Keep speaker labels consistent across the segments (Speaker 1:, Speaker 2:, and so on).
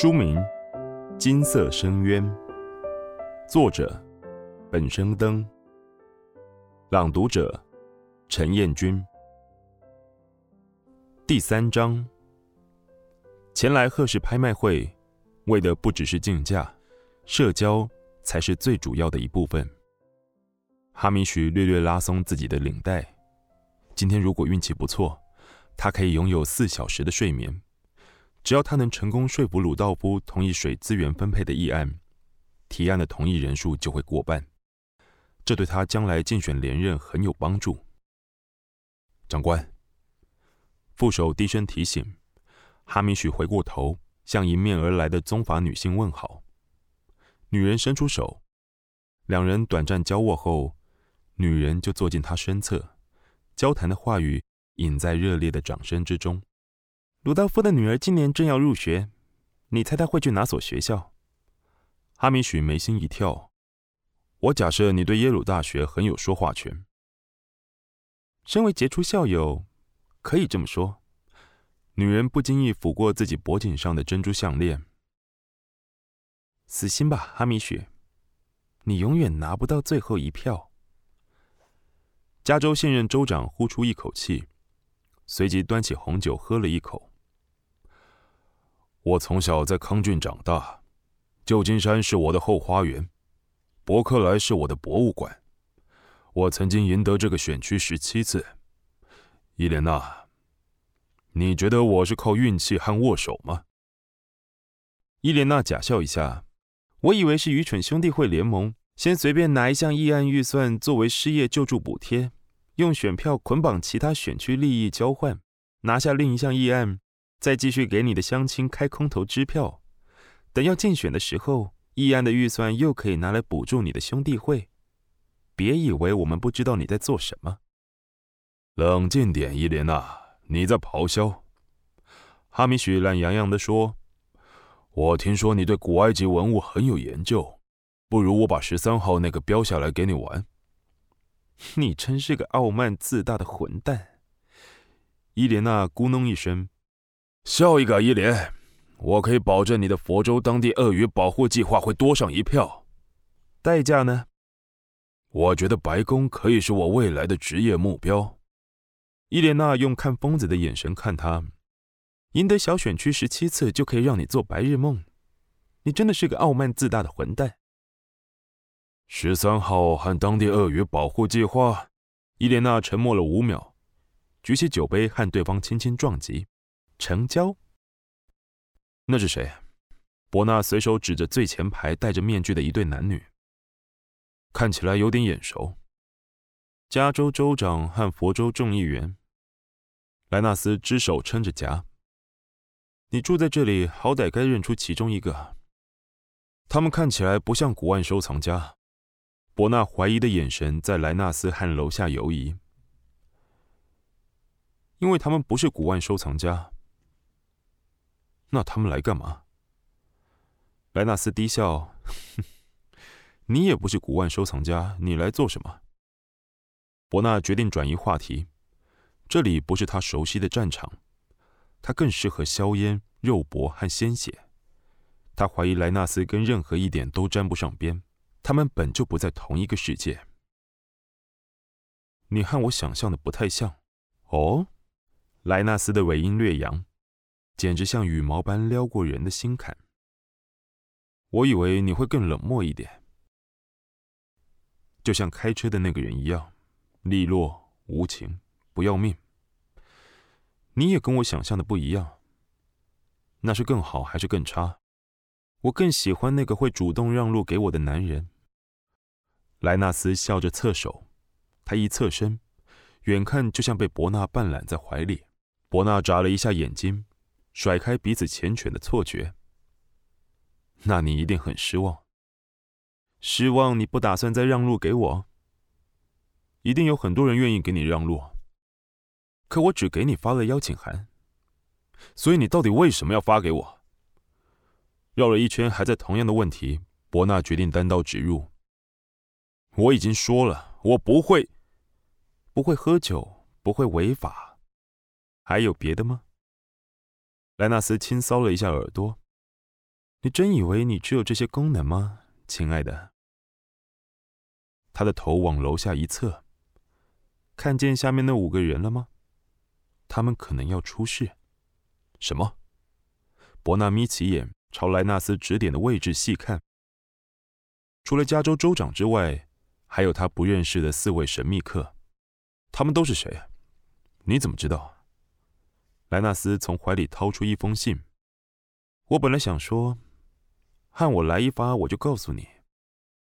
Speaker 1: 书名《金色深渊》，作者本生灯，朗读者陈彦君。第三章，前来贺氏拍卖会，为的不只是竞价，社交才是最主要的一部分。哈米许略略拉松自己的领带，今天如果运气不错，他可以拥有四小时的睡眠。只要他能成功说服鲁道夫同意水资源分配的议案，提案的同意人数就会过半，这对他将来竞选连任很有帮助。长官，副手低声提醒，哈米许回过头向迎面而来的宗法女性问好。女人伸出手，两人短暂交握后，女人就坐进他身侧，交谈的话语隐在热烈的掌声之中。鲁道夫的女儿今年正要入学，你猜她会去哪所学校？哈米许眉心一跳。我假设你对耶鲁大学很有说话权。身为杰出校友，可以这么说。女人不经意抚过自己脖颈上的珍珠项链。死心吧，哈米许，你永远拿不到最后一票。加州现任州长呼出一口气，随即端起红酒喝了一口。我从小在康郡长大，旧金山是我的后花园，伯克莱是我的博物馆。我曾经赢得这个选区十七次。伊莲娜，你觉得我是靠运气和握手吗？伊莲娜假笑一下，我以为是愚蠢兄弟会联盟，先随便拿一项议案预算作为失业救助补贴，用选票捆绑其他选区利益交换，拿下另一项议案。再继续给你的乡亲开空头支票，等要竞选的时候，议案的预算又可以拿来补助你的兄弟会。别以为我们不知道你在做什么。冷静点，伊莲娜，你在咆哮。哈米许懒洋洋地说：“我听说你对古埃及文物很有研究，不如我把十三号那个标下来给你玩。”你真是个傲慢自大的混蛋。伊莲娜咕哝一声。笑一个，伊莲，我可以保证你的佛州当地鳄鱼保护计划会多上一票。代价呢？我觉得白宫可以是我未来的职业目标。伊莲娜用看疯子的眼神看他，赢得小选区十七次就可以让你做白日梦。你真的是个傲慢自大的混蛋。十三号和当地鳄鱼保护计划。伊莲娜沉默了五秒，举起酒杯和对方轻轻撞击。成交。那是谁？伯纳随手指着最前排戴着面具的一对男女，看起来有点眼熟。加州州长和佛州众议员。莱纳斯只手撑着夹。你住在这里，好歹该认出其中一个。他们看起来不像古玩收藏家。伯纳怀疑的眼神在莱纳斯和楼下游移，因为他们不是古玩收藏家。那他们来干嘛？莱纳斯低笑：“你也不是古玩收藏家，你来做什么？”伯纳决定转移话题，这里不是他熟悉的战场，他更适合硝烟、肉搏和鲜血。他怀疑莱纳斯跟任何一点都沾不上边，他们本就不在同一个世界。你和我想象的不太像。哦，莱纳斯的尾音略扬。简直像羽毛般撩过人的心坎。我以为你会更冷漠一点，就像开车的那个人一样，利落无情，不要命。你也跟我想象的不一样。那是更好还是更差？我更喜欢那个会主动让路给我的男人。莱纳斯笑着侧手，他一侧身，远看就像被伯纳半揽在怀里。伯纳眨了一下眼睛。甩开彼此缱绻的错觉，那你一定很失望。失望你不打算再让路给我？一定有很多人愿意给你让路，可我只给你发了邀请函，所以你到底为什么要发给我？绕了一圈，还在同样的问题，伯纳决定单刀直入。我已经说了，我不会，不会喝酒，不会违法，还有别的吗？莱纳斯轻搔了一下耳朵。你真以为你只有这些功能吗，亲爱的？他的头往楼下一侧，看见下面那五个人了吗？他们可能要出事。什么？伯纳眯起眼，朝莱纳斯指点的位置细看。除了加州州长之外，还有他不认识的四位神秘客。他们都是谁？你怎么知道？莱纳斯从怀里掏出一封信。我本来想说，和我来一发，我就告诉你。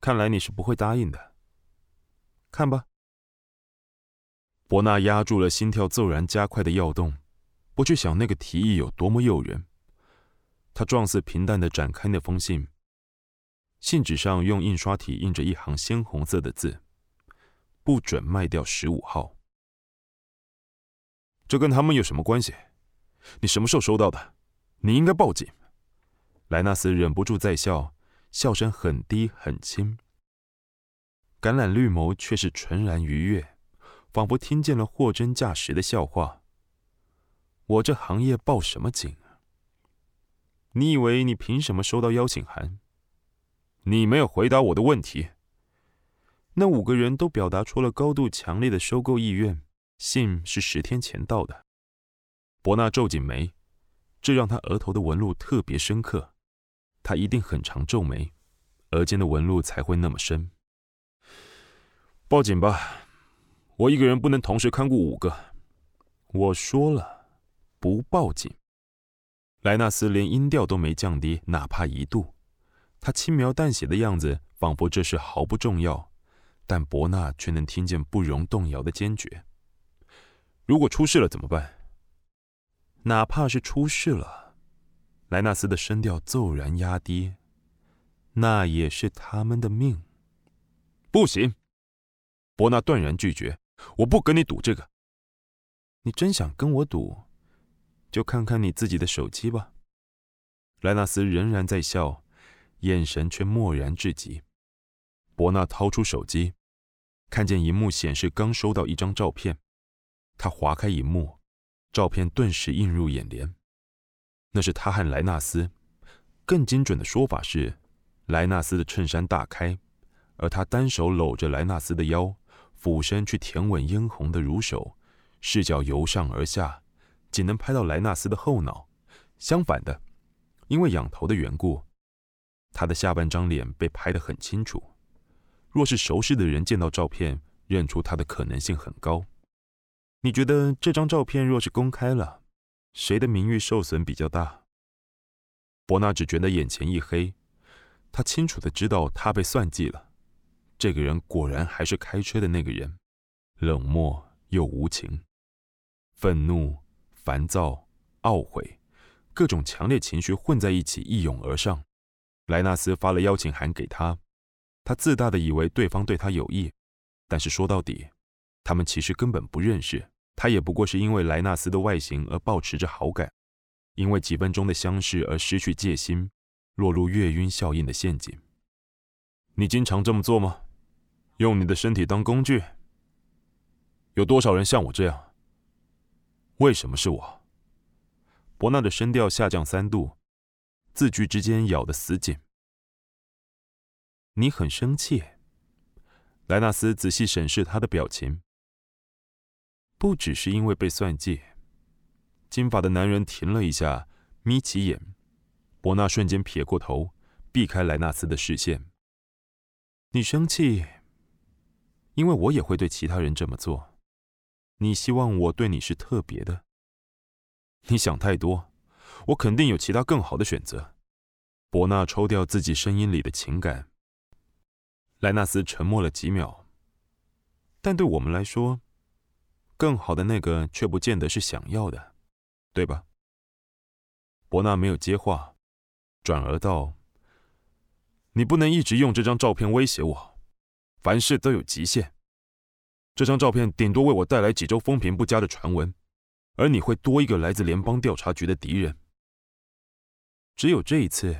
Speaker 1: 看来你是不会答应的。看吧。伯纳压住了心跳骤然加快的跃动，不去想那个提议有多么诱人。他状似平淡的展开那封信。信纸上用印刷体印着一行鲜红色的字：“不准卖掉十五号。”这跟他们有什么关系？你什么时候收到的？你应该报警。莱纳斯忍不住在笑，笑声很低很轻。橄榄绿眸却是纯然愉悦，仿佛听见了货真价实的笑话。我这行业报什么警？你以为你凭什么收到邀请函？你没有回答我的问题。那五个人都表达出了高度强烈的收购意愿。信是十天前到的。伯纳皱紧眉，这让他额头的纹路特别深刻。他一定很常皱眉，额间的纹路才会那么深。报警吧，我一个人不能同时看顾五个。我说了，不报警。莱纳斯连音调都没降低，哪怕一度。他轻描淡写的样子，仿佛这事毫不重要，但伯纳却能听见不容动摇的坚决。如果出事了怎么办？哪怕是出事了，莱纳斯的声调骤然压低，那也是他们的命。不行，伯纳断然拒绝。我不跟你赌这个。你真想跟我赌，就看看你自己的手机吧。莱纳斯仍然在笑，眼神却漠然至极。伯纳掏出手机，看见荧幕显示刚收到一张照片。他划开荧幕，照片顿时映入眼帘。那是他和莱纳斯，更精准的说法是，莱纳斯的衬衫大开，而他单手搂着莱纳斯的腰，俯身去舔吻嫣红的乳手，视角由上而下，仅能拍到莱纳斯的后脑。相反的，因为仰头的缘故，他的下半张脸被拍得很清楚。若是熟识的人见到照片，认出他的可能性很高。你觉得这张照片若是公开了，谁的名誉受损比较大？伯纳只觉得眼前一黑，他清楚的知道他被算计了。这个人果然还是开车的那个人，冷漠又无情，愤怒、烦躁、懊悔，各种强烈情绪混在一起一涌而上。莱纳斯发了邀请函给他，他自大的以为对方对他有意，但是说到底，他们其实根本不认识。他也不过是因为莱纳斯的外形而保持着好感，因为几分钟的相视而失去戒心，落入月晕效应的陷阱。你经常这么做吗？用你的身体当工具？有多少人像我这样？为什么是我？伯纳的声调下降三度，字句之间咬得死紧。你很生气。莱纳斯仔细审视他的表情。不只是因为被算计，金发的男人停了一下，眯起眼。伯纳瞬间撇过头，避开莱纳斯的视线。你生气，因为我也会对其他人这么做。你希望我对你是特别的。你想太多，我肯定有其他更好的选择。伯纳抽掉自己声音里的情感。莱纳斯沉默了几秒，但对我们来说。更好的那个却不见得是想要的，对吧？伯纳没有接话，转而道：“你不能一直用这张照片威胁我，凡事都有极限。这张照片顶多为我带来几周风评不佳的传闻，而你会多一个来自联邦调查局的敌人。只有这一次，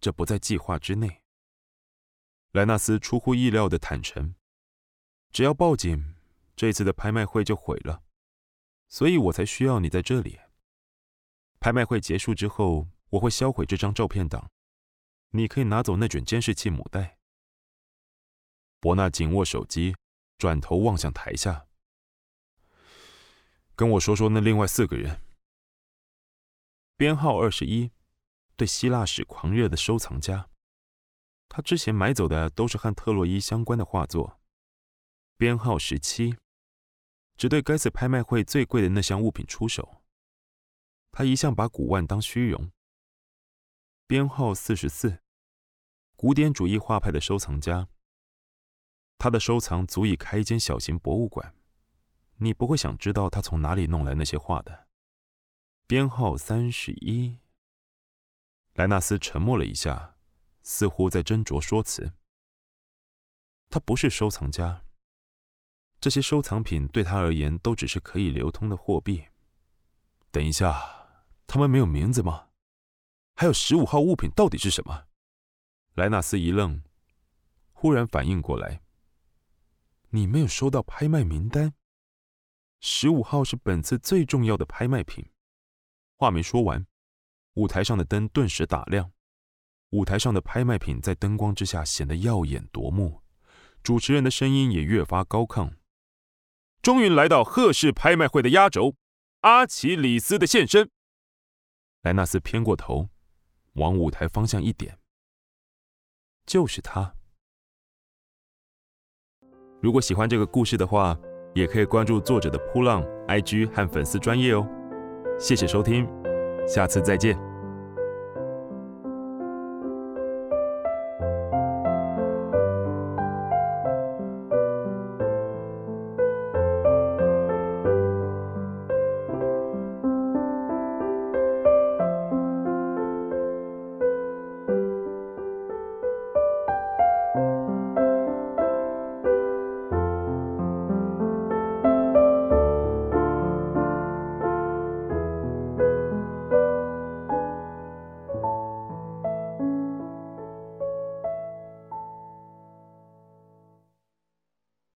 Speaker 1: 这不在计划之内。”莱纳斯出乎意料的坦诚：“只要报警。”这次的拍卖会就毁了，所以我才需要你在这里。拍卖会结束之后，我会销毁这张照片档，你可以拿走那卷监视器母带。伯纳紧握手机，转头望向台下，跟我说说那另外四个人。编号二十一，对希腊史狂热的收藏家，他之前买走的都是和特洛伊相关的画作。编号十七，只对该次拍卖会最贵的那项物品出手。他一向把古玩当虚荣。编号四十四，古典主义画派的收藏家。他的收藏足以开一间小型博物馆，你不会想知道他从哪里弄来那些画的。编号三十一。莱纳斯沉默了一下，似乎在斟酌说辞。他不是收藏家，这些收藏品对他而言都只是可以流通的货币。等一下，他们没有名字吗？还有十五号物品到底是什么？莱纳斯一愣，忽然反应过来。你没有收到拍卖名单。十五号是本次最重要的拍卖品。话没说完，舞台上的灯顿时打亮，舞台上的拍卖品在灯光之下显得耀眼夺目，主持人的声音也越发高亢。终于来到贺氏拍卖会的压轴，阿奇里斯的现身。莱纳斯偏过头，往舞台方向一点，就是他。如果喜欢这个故事的话，也可以关注作者的扑浪 IG 和粉丝专业哦。谢谢收听，下次再见。